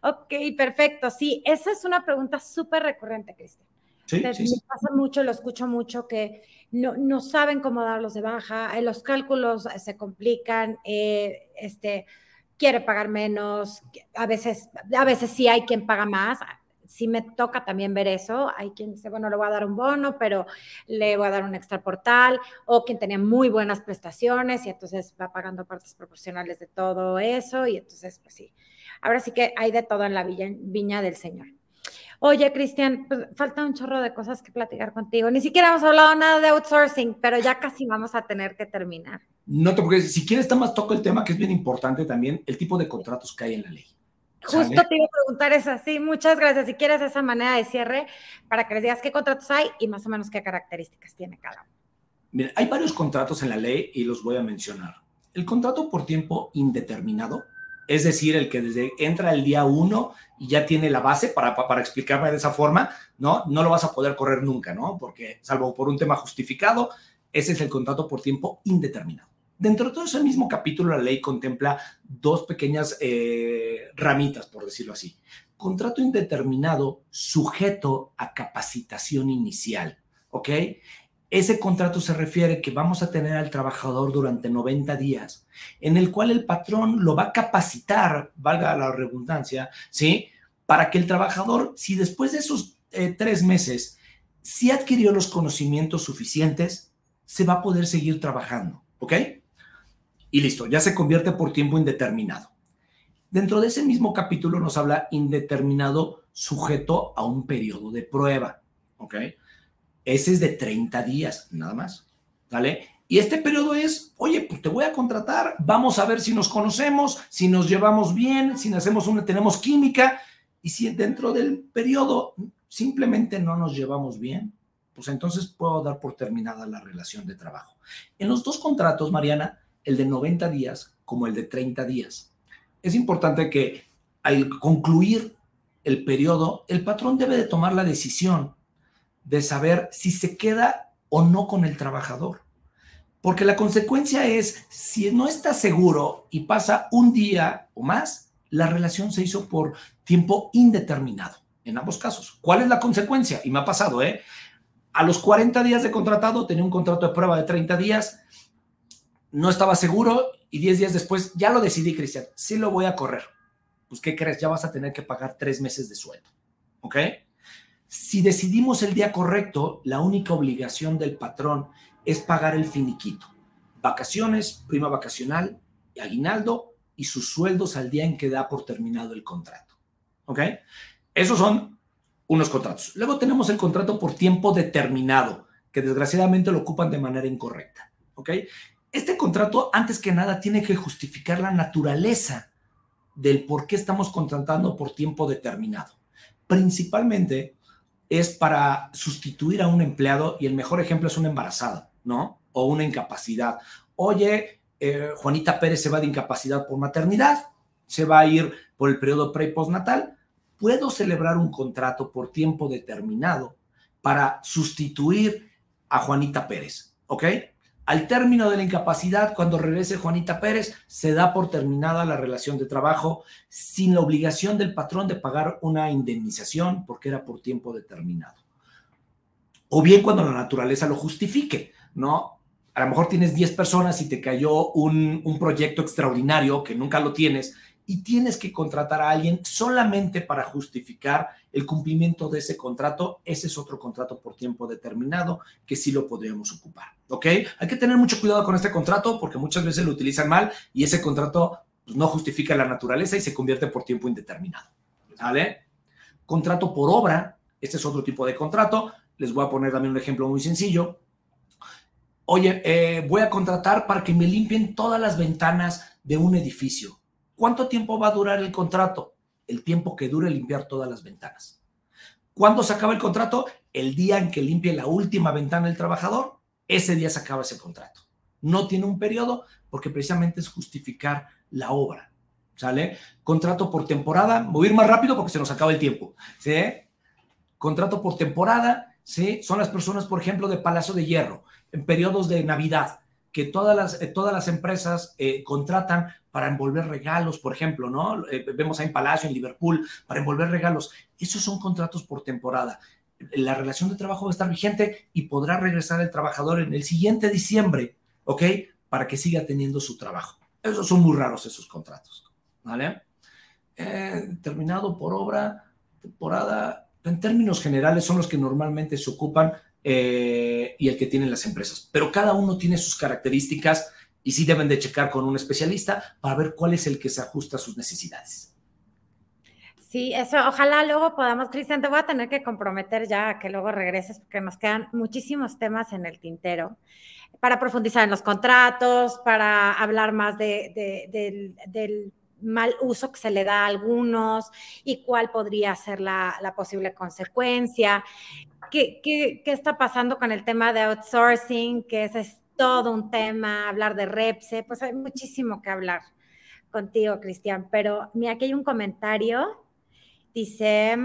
ok, perfecto. Sí, esa es una pregunta súper recurrente, Cristian. Sí, sí, Me pasa mucho, lo escucho mucho, que no, no saben cómo darlos de baja, eh, los cálculos se complican, eh, este, quiere pagar menos, a veces, a veces sí hay quien paga más, sí me toca también ver eso. Hay quien dice, bueno, le voy a dar un bono, pero le voy a dar un extra portal, o quien tenía muy buenas prestaciones y entonces va pagando partes proporcionales de todo eso. Y entonces, pues sí, ahora sí que hay de todo en la viña del Señor. Oye, Cristian, pues falta un chorro de cosas que platicar contigo. Ni siquiera hemos hablado nada de outsourcing, pero ya casi vamos a tener que terminar. No porque si quieres, más toco el tema que es bien importante también, el tipo de contratos que hay en la ley. Justo te iba a preguntar eso, sí, muchas gracias. Si quieres esa manera de cierre para que les digas qué contratos hay y más o menos qué características tiene cada uno. Mira, hay varios contratos en la ley y los voy a mencionar. El contrato por tiempo indeterminado, es decir, el que desde entra el día uno y ya tiene la base para, para explicarme de esa forma, ¿no? No lo vas a poder correr nunca, ¿no? Porque salvo por un tema justificado, ese es el contrato por tiempo indeterminado. Dentro de todo ese mismo capítulo, la ley contempla dos pequeñas eh, ramitas, por decirlo así. Contrato indeterminado sujeto a capacitación inicial, ¿ok? Ese contrato se refiere que vamos a tener al trabajador durante 90 días, en el cual el patrón lo va a capacitar, valga la redundancia, ¿sí? Para que el trabajador, si después de esos eh, tres meses, si adquirió los conocimientos suficientes, se va a poder seguir trabajando, ¿ok? Y listo, ya se convierte por tiempo indeterminado. Dentro de ese mismo capítulo nos habla indeterminado sujeto a un periodo de prueba, ¿ok? Ese es de 30 días, nada más, ¿vale? Y este periodo es, oye, pues te voy a contratar, vamos a ver si nos conocemos, si nos llevamos bien, si hacemos una, tenemos química, y si dentro del periodo simplemente no nos llevamos bien, pues entonces puedo dar por terminada la relación de trabajo. En los dos contratos, Mariana, el de 90 días como el de 30 días, es importante que al concluir el periodo, el patrón debe de tomar la decisión de saber si se queda o no con el trabajador. Porque la consecuencia es, si no está seguro y pasa un día o más, la relación se hizo por tiempo indeterminado, en ambos casos. ¿Cuál es la consecuencia? Y me ha pasado, ¿eh? A los 40 días de contratado, tenía un contrato de prueba de 30 días, no estaba seguro y 10 días después ya lo decidí, Cristian, sí lo voy a correr. Pues, ¿qué crees? Ya vas a tener que pagar tres meses de sueldo. ¿Ok? Si decidimos el día correcto, la única obligación del patrón es pagar el finiquito. Vacaciones, prima vacacional, aguinaldo y sus sueldos al día en que da por terminado el contrato. ¿Ok? Esos son unos contratos. Luego tenemos el contrato por tiempo determinado, que desgraciadamente lo ocupan de manera incorrecta. ¿Ok? Este contrato, antes que nada, tiene que justificar la naturaleza del por qué estamos contratando por tiempo determinado. Principalmente es para sustituir a un empleado y el mejor ejemplo es una embarazada, ¿no? O una incapacidad. Oye, eh, Juanita Pérez se va de incapacidad por maternidad, se va a ir por el periodo pre y postnatal. Puedo celebrar un contrato por tiempo determinado para sustituir a Juanita Pérez, ¿ok? Al término de la incapacidad, cuando regrese Juanita Pérez, se da por terminada la relación de trabajo sin la obligación del patrón de pagar una indemnización porque era por tiempo determinado. O bien cuando la naturaleza lo justifique, ¿no? A lo mejor tienes 10 personas y te cayó un, un proyecto extraordinario que nunca lo tienes y tienes que contratar a alguien solamente para justificar el cumplimiento de ese contrato, ese es otro contrato por tiempo determinado que sí lo podríamos ocupar. ¿Ok? Hay que tener mucho cuidado con este contrato porque muchas veces lo utilizan mal y ese contrato no justifica la naturaleza y se convierte por tiempo indeterminado. ¿Vale? Contrato por obra, este es otro tipo de contrato. Les voy a poner también un ejemplo muy sencillo. Oye, eh, voy a contratar para que me limpien todas las ventanas de un edificio ¿Cuánto tiempo va a durar el contrato? El tiempo que dure limpiar todas las ventanas. ¿Cuándo se acaba el contrato? El día en que limpie la última ventana el trabajador, ese día se acaba ese contrato. No tiene un periodo porque precisamente es justificar la obra. ¿Sale? Contrato por temporada. Ir más rápido porque se nos acaba el tiempo. ¿Sí? Contrato por temporada. ¿Sí? Son las personas, por ejemplo, de Palacio de Hierro, en periodos de Navidad que todas las, eh, todas las empresas eh, contratan para envolver regalos, por ejemplo, ¿no? Eh, vemos ahí en Palacio, en Liverpool, para envolver regalos. Esos son contratos por temporada. La relación de trabajo va a estar vigente y podrá regresar el trabajador en el siguiente diciembre, ¿ok? Para que siga teniendo su trabajo. Esos son muy raros esos contratos, ¿vale? terminado por obra, temporada, en términos generales son los que normalmente se ocupan eh, y el que tienen las empresas. Pero cada uno tiene sus características y sí deben de checar con un especialista para ver cuál es el que se ajusta a sus necesidades. Sí, eso, ojalá luego podamos, Cristian, te voy a tener que comprometer ya a que luego regreses porque nos quedan muchísimos temas en el tintero para profundizar en los contratos, para hablar más de, del mal uso que se le da a algunos y cuál podría ser la posible consecuencia. ¿Qué, está pasando con el tema de outsourcing? Que ese es todo un tema, hablar de REPSE, pues hay muchísimo que hablar contigo, Cristian. Pero mira, aquí hay un comentario. Dice,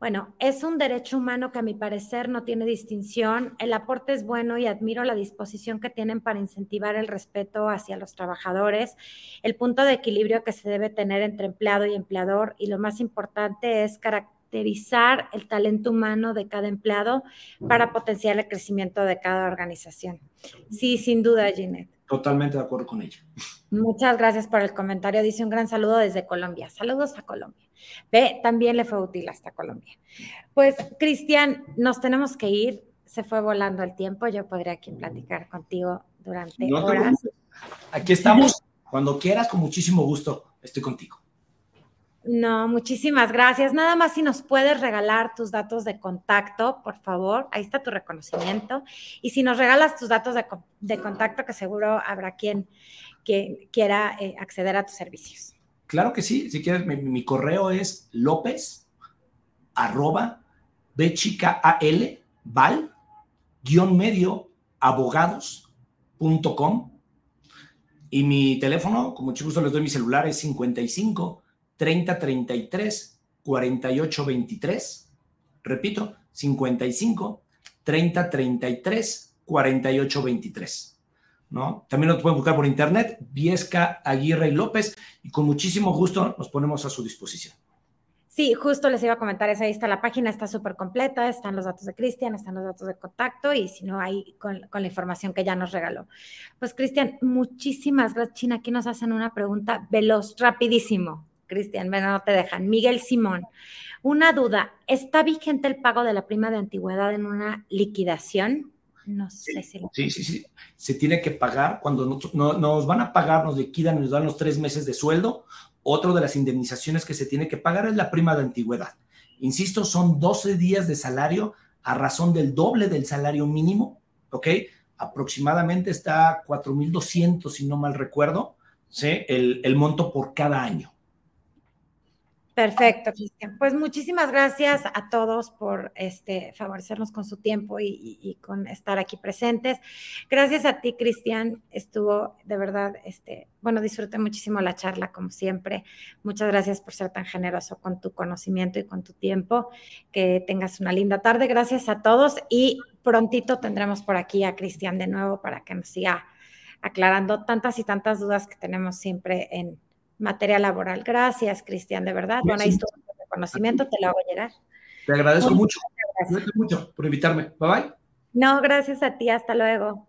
bueno, es un derecho humano que a mi parecer no tiene distinción. El aporte es bueno y admiro la disposición que tienen para incentivar el respeto hacia los trabajadores, el punto de equilibrio que se debe tener entre empleado y empleador y lo más importante es caracterizar caracterizar el talento humano de cada empleado para potenciar el crecimiento de cada organización. Sí, sin duda, Ginette. Totalmente de acuerdo con ella. Muchas gracias por el comentario. Dice un gran saludo desde Colombia. Saludos a Colombia. Ve, también le fue útil hasta Colombia. Pues, Cristian, nos tenemos que ir. Se fue volando el tiempo. Yo podría aquí platicar contigo durante horas. Aquí estamos. Cuando quieras, con muchísimo gusto, estoy contigo. No, muchísimas gracias. Nada más si nos puedes regalar tus datos de contacto, por favor. Ahí está tu reconocimiento. Y si nos regalas tus datos de, contacto, que seguro habrá quien, quiera eh, acceder a tus servicios. Claro que sí. Si quieres, mi, correo es lópez arroba val-medio abogados.com y mi teléfono, con mucho gusto les doy mi celular, es 55 30 33 48 23. Repito, 55 30 33 48 23. ¿No? También lo pueden buscar por internet, Viesca Aguirre y López, y con muchísimo gusto nos ponemos a su disposición. Sí, justo les iba a comentar eso. Ahí está la página, está súper completa. Están los datos de Cristian, están los datos de contacto y si no, ahí con, la información que ya nos regaló. Pues, Cristian, muchísimas gracias. China, aquí nos hacen una pregunta veloz, rapidísimo. Cristian, bueno, no te dejan. Miguel Simón, una duda. ¿Está vigente el pago de la prima de antigüedad en una liquidación? No sé si. Sí, sí, sí. Se tiene que pagar cuando nos, nos van a pagar, nos liquidan, nos dan los tres meses de sueldo otro de las indemnizaciones que se tiene que pagar es la prima de antigüedad. Insisto, son 12 días de salario a razón del doble del salario mínimo, ¿ok? Aproximadamente está 4.200, si no mal recuerdo, ¿sí? el, el monto por cada año. Perfecto, Cristian. Pues muchísimas gracias a todos por este, favorecernos con su tiempo y, con estar aquí presentes. Gracias a ti, Cristian. Estuvo de verdad, este, bueno, disfruté muchísimo la charla, como siempre. Muchas gracias por ser tan generoso con tu conocimiento y con tu tiempo. Que tengas una linda tarde. Gracias a todos y prontito tendremos por aquí a Cristian de nuevo para que nos siga aclarando tantas y tantas dudas que tenemos siempre en materia laboral. Gracias, Cristian, de verdad. Bueno, ahí estuvo el reconocimiento, te lo hago llegar. Te agradezco mucho. Gracias mucho por invitarme. Bye bye. No, gracias a ti. Hasta luego.